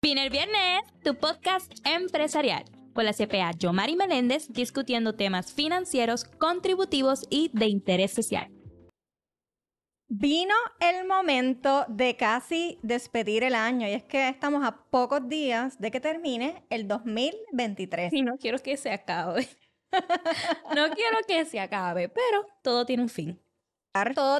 Viene el viernes, tu podcast empresarial. Con la CPA Yomari Meléndez discutiendo temas financieros, contributivos y de interés social. Vino el momento de casi despedir el año y es que estamos a pocos días de que termine el 2023. Y no quiero que se acabe. no quiero que se acabe, pero todo tiene un fin.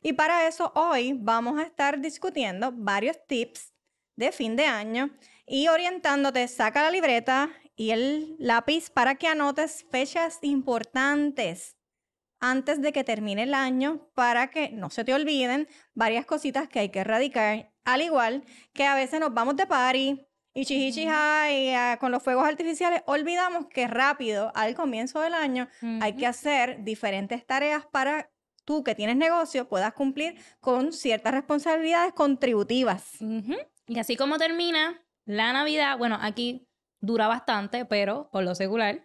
Y para eso hoy vamos a estar discutiendo varios tips de fin de año y orientándote, saca la libreta y el lápiz para que anotes fechas importantes antes de que termine el año para que no se te olviden varias cositas que hay que erradicar. Al igual que a veces nos vamos de party y chihichija y uh, con los fuegos artificiales, olvidamos que rápido al comienzo del año hay que hacer diferentes tareas para tú que tienes negocio puedas cumplir con ciertas responsabilidades contributivas. Y así como termina la Navidad, bueno, aquí dura bastante, pero por lo secular,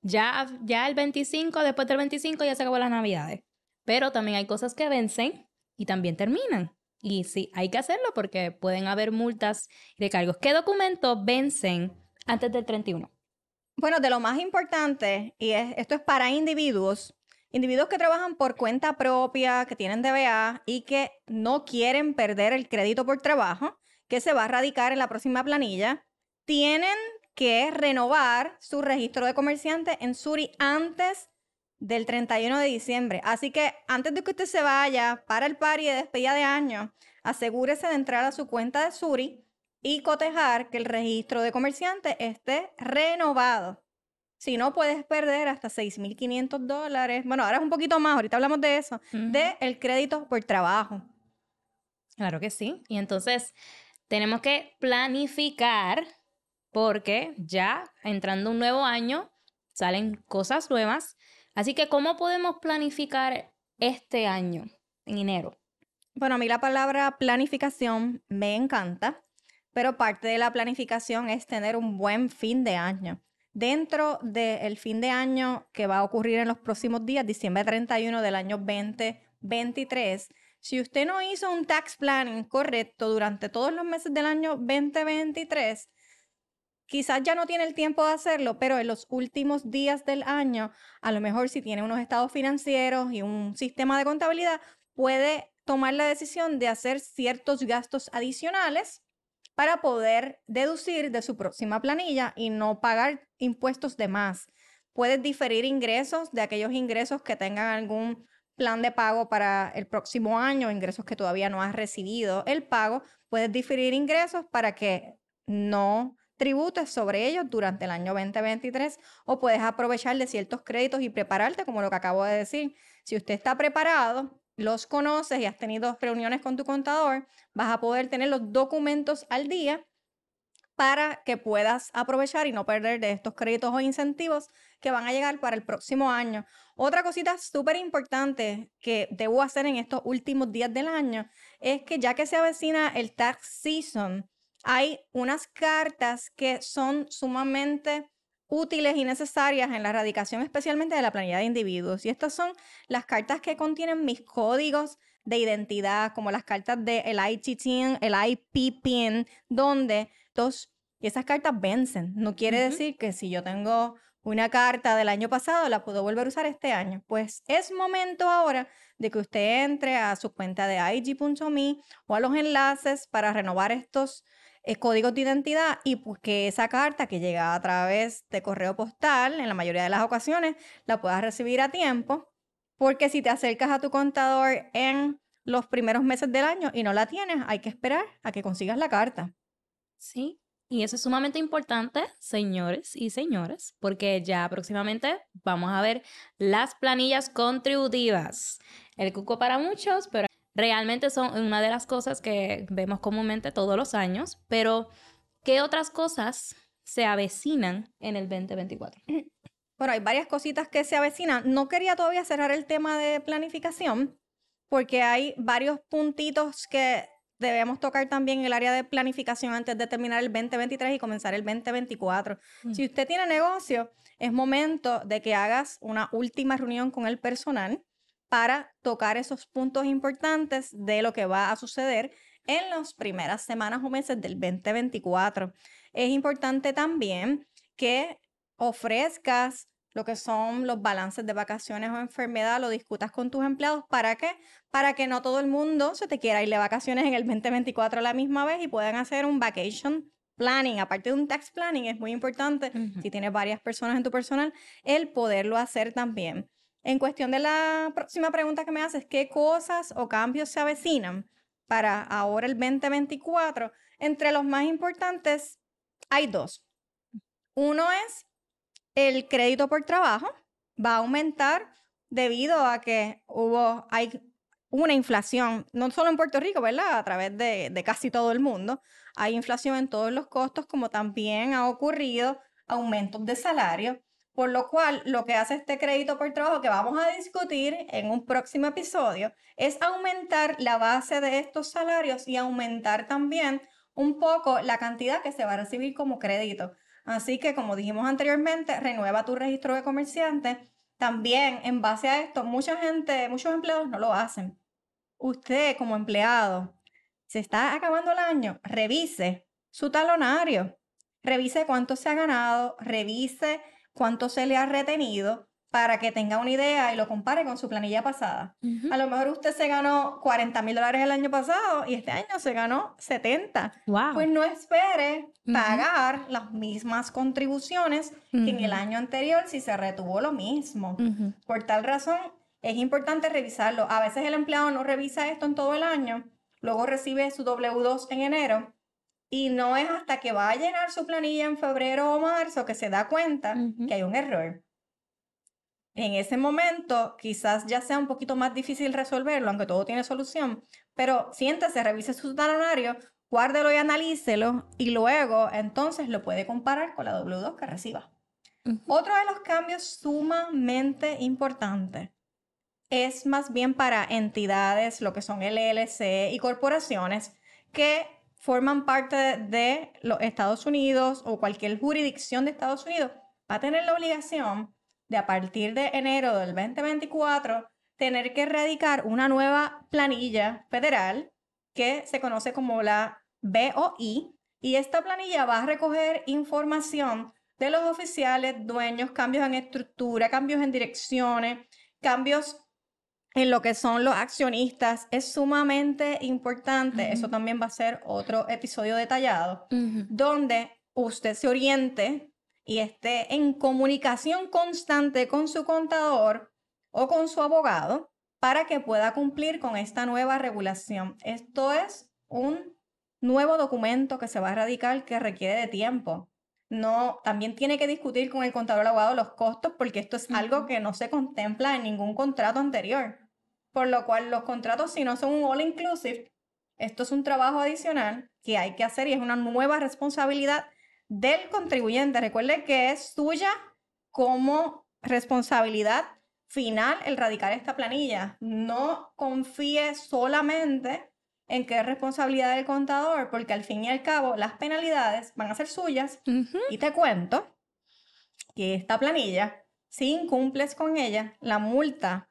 ya, ya el 25, después del 25 ya se acabó las navidades. Pero también hay cosas que vencen y también terminan. Y sí, hay que hacerlo porque pueden haber multas y recargos. ¿Qué documentos vencen antes del 31? Bueno, de lo más importante, y esto es para individuos, individuos que trabajan por cuenta propia, que tienen DBA y que no quieren perder el crédito por trabajo, que se va a radicar en la próxima planilla, tienen que renovar su registro de comerciante en Suri antes del 31 de diciembre. Así que antes de que usted se vaya para el party de despedida de año, asegúrese de entrar a su cuenta de Suri y cotejar que el registro de comerciante esté renovado. Si no, puedes perder hasta 6.500 dólares. Bueno, ahora es un poquito más, ahorita hablamos de eso, de el crédito por trabajo. Claro que sí. Y entonces tenemos que planificar porque ya entrando un nuevo año salen cosas nuevas. Así que, ¿cómo podemos planificar este año en enero? Bueno, a mí la palabra planificación me encanta, pero parte de la planificación es tener un buen fin de año. Dentro del fin de año que va a ocurrir en los próximos días, diciembre 31 del año 2023, si usted no hizo un tax planning correcto durante todos los meses del año 2023, quizás ya no tiene el tiempo de hacerlo, pero en los últimos días del año, a lo mejor si tiene unos estados financieros y un sistema de contabilidad, puede tomar la decisión de hacer ciertos gastos adicionales para poder deducir de su próxima planilla y no pagar impuestos de más. Puedes diferir ingresos de aquellos ingresos que tengan algún plan de pago para el próximo año, ingresos que todavía no has recibido el pago. Puedes diferir ingresos para que no tributes sobre ellos durante el año 2023 o puedes aprovechar de ciertos créditos y prepararte, como lo que acabo de decir. Si usted está preparado, los conoces y has tenido reuniones con tu contador, vas a poder tener los documentos al día para que puedas aprovechar y no perder de estos créditos o incentivos que van a llegar para el próximo año. Otra cosita súper importante que debo hacer en estos últimos días del año es que ya que se avecina el tax season, hay unas cartas que son sumamente útiles y necesarias en la erradicación especialmente de la planilla de individuos. Y estas son las cartas que contienen mis códigos de identidad, como las cartas de el ITTIN, el IPPIN, donde y esas cartas vencen. No quiere decir que si yo tengo una carta del año pasado, la puedo volver a usar este año. Pues es momento ahora de que usted entre a su cuenta de IG.me o a los enlaces para renovar estos eh, códigos de identidad y pues que esa carta que llega a través de correo postal, en la mayoría de las ocasiones, la puedas recibir a tiempo. Porque si te acercas a tu contador en los primeros meses del año y no la tienes, hay que esperar a que consigas la carta. Sí, y eso es sumamente importante, señores y señoras, porque ya próximamente vamos a ver las planillas contributivas. El cuco para muchos, pero realmente son una de las cosas que vemos comúnmente todos los años, pero ¿qué otras cosas se avecinan en el 2024? Bueno, hay varias cositas que se avecinan. No quería todavía cerrar el tema de planificación porque hay varios puntitos que debemos tocar también el área de planificación antes de terminar el 2023 y comenzar el 2024. Mm. Si usted tiene negocio, es momento de que hagas una última reunión con el personal para tocar esos puntos importantes de lo que va a suceder en las primeras semanas o meses del 2024. es importante también que ofrezcas lo que son los balances de vacaciones o enfermedad, lo discutas con tus empleados. ¿Para qué? Para que no todo el mundo se te quiera ir de vacaciones en el 2024 a la misma vez y puedan hacer un vacation planning, aparte de un tax planning, es muy importante, si tienes varias personas en tu personal, el poderlo hacer también. En cuestión de la próxima pregunta que me haces, ¿qué cosas o cambios se avecinan para ahora el 2024? Entre los más importantes hay dos. Uno es el crédito por trabajo, va a aumentar debido a que hubo, hay una inflación, no solo en Puerto Rico, ¿verdad? A través de, de casi todo el mundo. Hay inflación en todos los costos, como también ha ocurrido aumentos de salario. Por lo cual, lo que hace este crédito por trabajo que vamos a discutir en un próximo episodio es aumentar la base de estos salarios y aumentar también un poco la cantidad que se va a recibir como crédito. Así que, como dijimos anteriormente, renueva tu registro de comerciante. También, en base a esto, mucha gente, muchos empleados no lo hacen. Usted, como empleado, se está acabando el año, revise su talonario, revise cuánto se ha ganado, revise cuánto se le ha retenido para que tenga una idea y lo compare con su planilla pasada. A lo mejor usted se ganó 40 mil dólares el año pasado y este año se ganó 70. Pues no espere pagar las mismas contribuciones que en el año anterior si se retuvo lo mismo. Por tal razón, es importante revisarlo. A veces el empleado no revisa esto en todo el año, luego recibe su W2 en enero y no es hasta que va a llenar su planilla en febrero o marzo que se da cuenta que hay un error. En ese momento quizás ya sea un poquito más difícil resolverlo, aunque todo tiene solución, pero siéntese, revise su talonario, guárdelo y analícelo y luego entonces lo puede comparar con la W2 que reciba. Otro de los cambios sumamente importantes es más bien para entidades, lo que son LLC y corporaciones que forman parte de los Estados Unidos o cualquier jurisdicción de Estados Unidos, va a tener la obligación de a partir de enero del 2024 tener que erradicar una nueva planilla federal que se conoce como la BOI y esta planilla va a recoger información de los oficiales, dueños, cambios en estructura, cambios en direcciones, cambios en lo que son los accionistas. Es sumamente importante. Eso también va a ser otro episodio detallado, donde usted se oriente y esté en comunicación constante con su contador o con su abogado para que pueda cumplir con esta nueva regulación. Esto es un nuevo documento que se va a radicar que requiere de tiempo. No, también tiene que discutir con el contador abogado los costos porque esto es algo que no se contempla en ningún contrato anterior por lo cual los contratos, si no son un all inclusive, esto es un trabajo adicional que hay que hacer y es una nueva responsabilidad del contribuyente. Recuerde que es suya como responsabilidad final el radicar esta planilla. No confíe solamente en que es responsabilidad del contador, porque al fin y al cabo las penalidades van a ser suyas. Y te cuento que esta planilla, si incumples con ella, la multa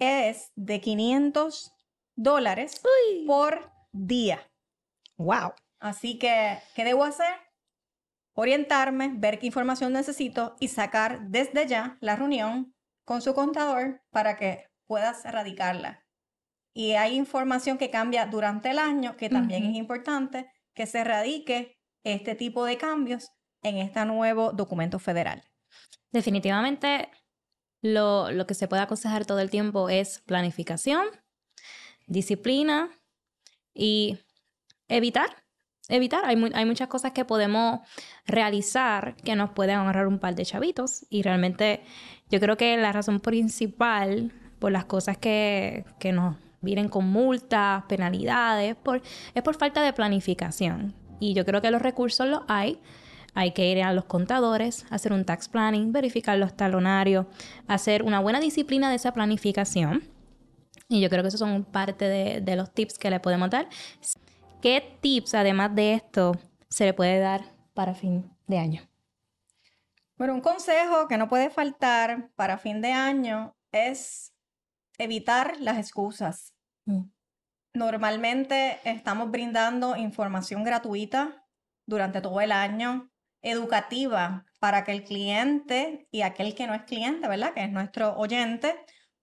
es de 500 dólares por día. ¡Wow! Así que, ¿qué debo hacer? Orientarme, ver qué información necesito y sacar desde ya la reunión con su contador para que puedas erradicarla. Y hay información que cambia durante el año, que también es importante que se erradique este tipo de cambios en este nuevo documento federal. Definitivamente lo, que se puede aconsejar todo el tiempo es planificación, disciplina y evitar. Evitar, hay, hay muchas cosas que podemos realizar que nos pueden ahorrar un par de chavitos y realmente yo creo que la razón principal por las cosas que, que nos vienen con multas, penalidades, por, es por falta de planificación. Y yo creo que los recursos los hay, hay que ir a los contadores, hacer un tax planning, verificar los talonarios, hacer una buena disciplina de esa planificación. Y yo creo que esos son parte de, los tips que le podemos dar. ¿Qué tips, además de esto, se le puede dar para fin de año? Bueno, un consejo que no puede faltar para fin de año es evitar las excusas. Mm. Normalmente estamos brindando información gratuita durante todo el año, educativa para que el cliente y aquel que no es cliente, ¿verdad? Que es nuestro oyente,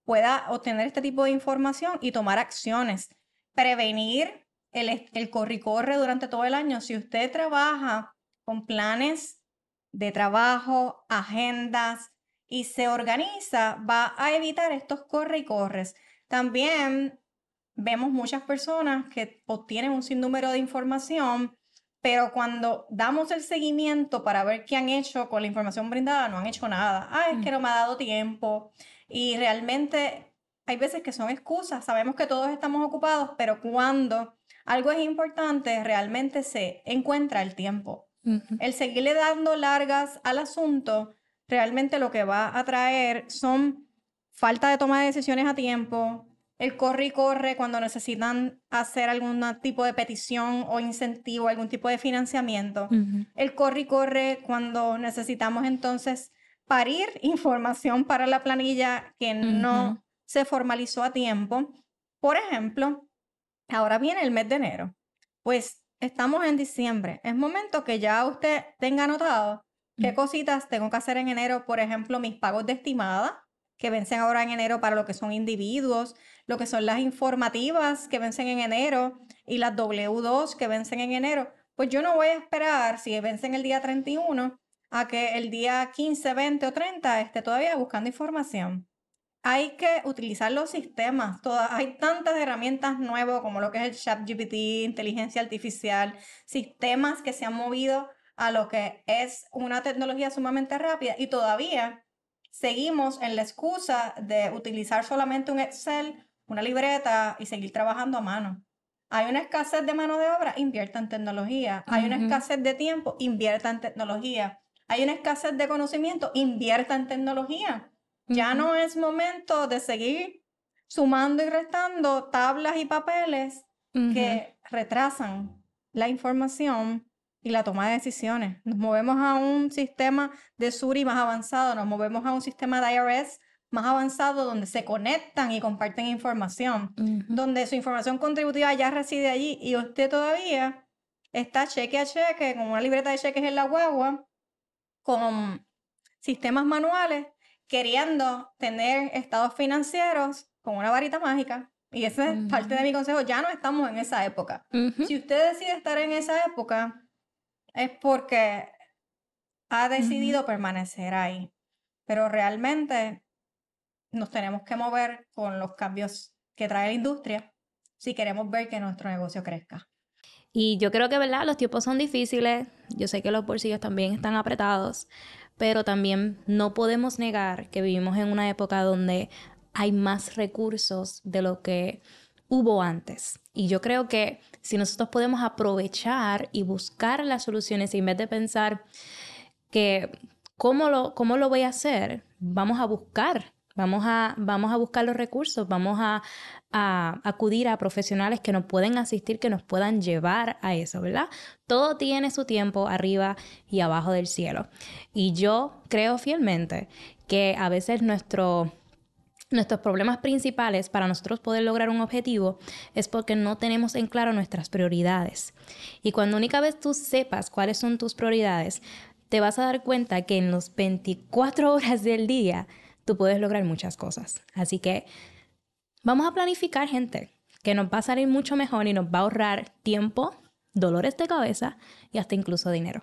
pueda obtener este tipo de información y tomar acciones. Prevenir el, el corre-corre durante todo el año. Si usted trabaja con planes de trabajo, agendas y se organiza, va a evitar estos corre y corres. También vemos muchas personas que obtienen un sinnúmero de información pero cuando damos el seguimiento para ver qué han hecho con la información brindada, no han hecho nada. Ah, es que mm. no me ha dado tiempo. Y realmente hay veces que son excusas. Sabemos que todos estamos ocupados, pero cuando algo es importante, realmente se encuentra el tiempo. El seguirle dando largas al asunto, realmente lo que va a traer son falta de toma de decisiones a tiempo, el corre y corre cuando necesitan hacer algún tipo de petición o incentivo, algún tipo de financiamiento. El corre y corre cuando necesitamos entonces parir información para la planilla que no se formalizó a tiempo. Por ejemplo, ahora viene el mes de enero. Pues estamos en diciembre. Es momento que ya usted tenga anotado qué cositas tengo que hacer en enero. Por ejemplo, mis pagos de estimada que vencen ahora en enero para lo que son individuos, lo que son las informativas que vencen en enero y las W2 que vencen en enero, pues yo no voy a esperar si vencen el día 31 a que el día 15, 20 o 30 esté todavía buscando información. Hay que utilizar los sistemas. Todas, hay tantas herramientas nuevas como lo que es el ChatGPT, inteligencia artificial, sistemas que se han movido a lo que es una tecnología sumamente rápida y todavía seguimos en la excusa de utilizar solamente un Excel, una libreta y seguir trabajando a mano. Hay una escasez de mano de obra, invierta en tecnología. Hay una escasez de tiempo, invierta en tecnología. Hay una escasez de conocimiento, invierta en tecnología. Ya no es momento de seguir sumando y restando tablas y papeles que retrasan la información y la toma de decisiones. Nos movemos a un sistema de Suri más avanzado, nos movemos a un sistema de IRS más avanzado donde se conectan y comparten información, donde su información contributiva ya reside allí y usted todavía está cheque a cheque con una libreta de cheques en la guagua, con sistemas manuales, queriendo tener estados financieros con una varita mágica. Y ese es parte de mi consejo, ya no estamos en esa época. Si usted decide estar en esa época, es porque ha decidido permanecer ahí. Pero realmente nos tenemos que mover con los cambios que trae la industria si queremos ver que nuestro negocio crezca. Y yo creo que, ¿verdad? Los tiempos son difíciles. Yo sé que los bolsillos también están apretados, pero también no podemos negar que vivimos en una época donde hay más recursos de lo que hubo antes. Y yo creo que si nosotros podemos aprovechar y buscar las soluciones en vez de pensar que cómo lo, cómo lo voy a hacer, vamos a buscar, vamos a, vamos a buscar los recursos, vamos a, acudir a profesionales que nos pueden asistir, que nos puedan llevar a eso, ¿verdad? Todo tiene su tiempo arriba y abajo del cielo. Y yo creo fielmente que a veces nuestro Nuestros problemas principales para nosotros poder lograr un objetivo es porque no tenemos en claro nuestras prioridades. Y cuando única vez tú sepas cuáles son tus prioridades, te vas a dar cuenta que en los 24 horas del día tú puedes lograr muchas cosas. Así que vamos a planificar, gente, que nos va a salir mucho mejor y nos va a ahorrar tiempo, dolores de cabeza y hasta incluso dinero.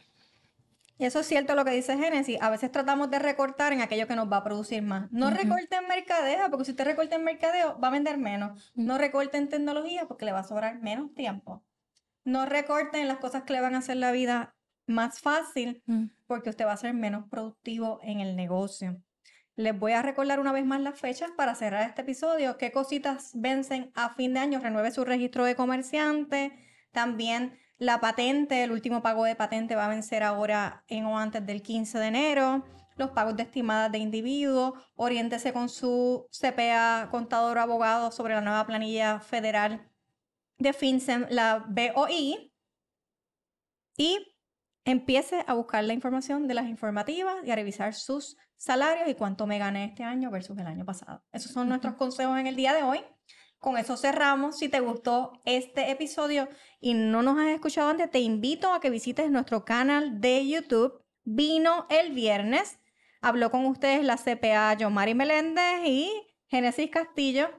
Y eso es cierto lo que dice Génesis. A veces tratamos de recortar en aquello que nos va a producir más. No recorte en mercadeo, porque si usted recorta en mercadeo, va a vender menos. No recorte en tecnología, porque le va a sobrar menos tiempo. No recorte en las cosas que le van a hacer la vida más fácil, porque usted va a ser menos productivo en el negocio. Les voy a recordar una vez más las fechas para cerrar este episodio. ¿Qué cositas vencen a fin de año? Renueve su registro de comerciante. También la patente, el último pago de patente va a vencer ahora en o antes del 15 de enero. Los pagos de estimadas de individuos. Oriéntese con su CPA, contador o abogado sobre la nueva planilla federal de FinCEN, la BOI. Y empiece a buscar la información de las informativas y a revisar sus salarios y cuánto me gané este año versus el año pasado. Esos son nuestros consejos en el día de hoy. Con eso cerramos. Si te gustó este episodio y no nos has escuchado antes, te invito a que visites nuestro canal de YouTube. Vino el viernes. Habló con ustedes la CPA Yomari Meléndez y Génesis Castillo.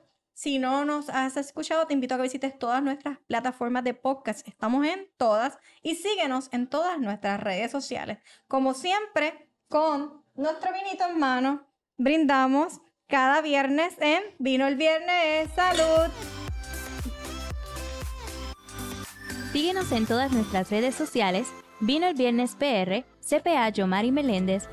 Si no nos has escuchado, te invito a que visites todas nuestras plataformas de podcast. Estamos en todas y síguenos en todas nuestras redes sociales. Como siempre, con nuestro vinito en mano, brindamos cada viernes en Vino el Viernes. ¡Salud! Síguenos en todas nuestras redes sociales. Vino el Viernes PR, CPA Yomari Meléndez,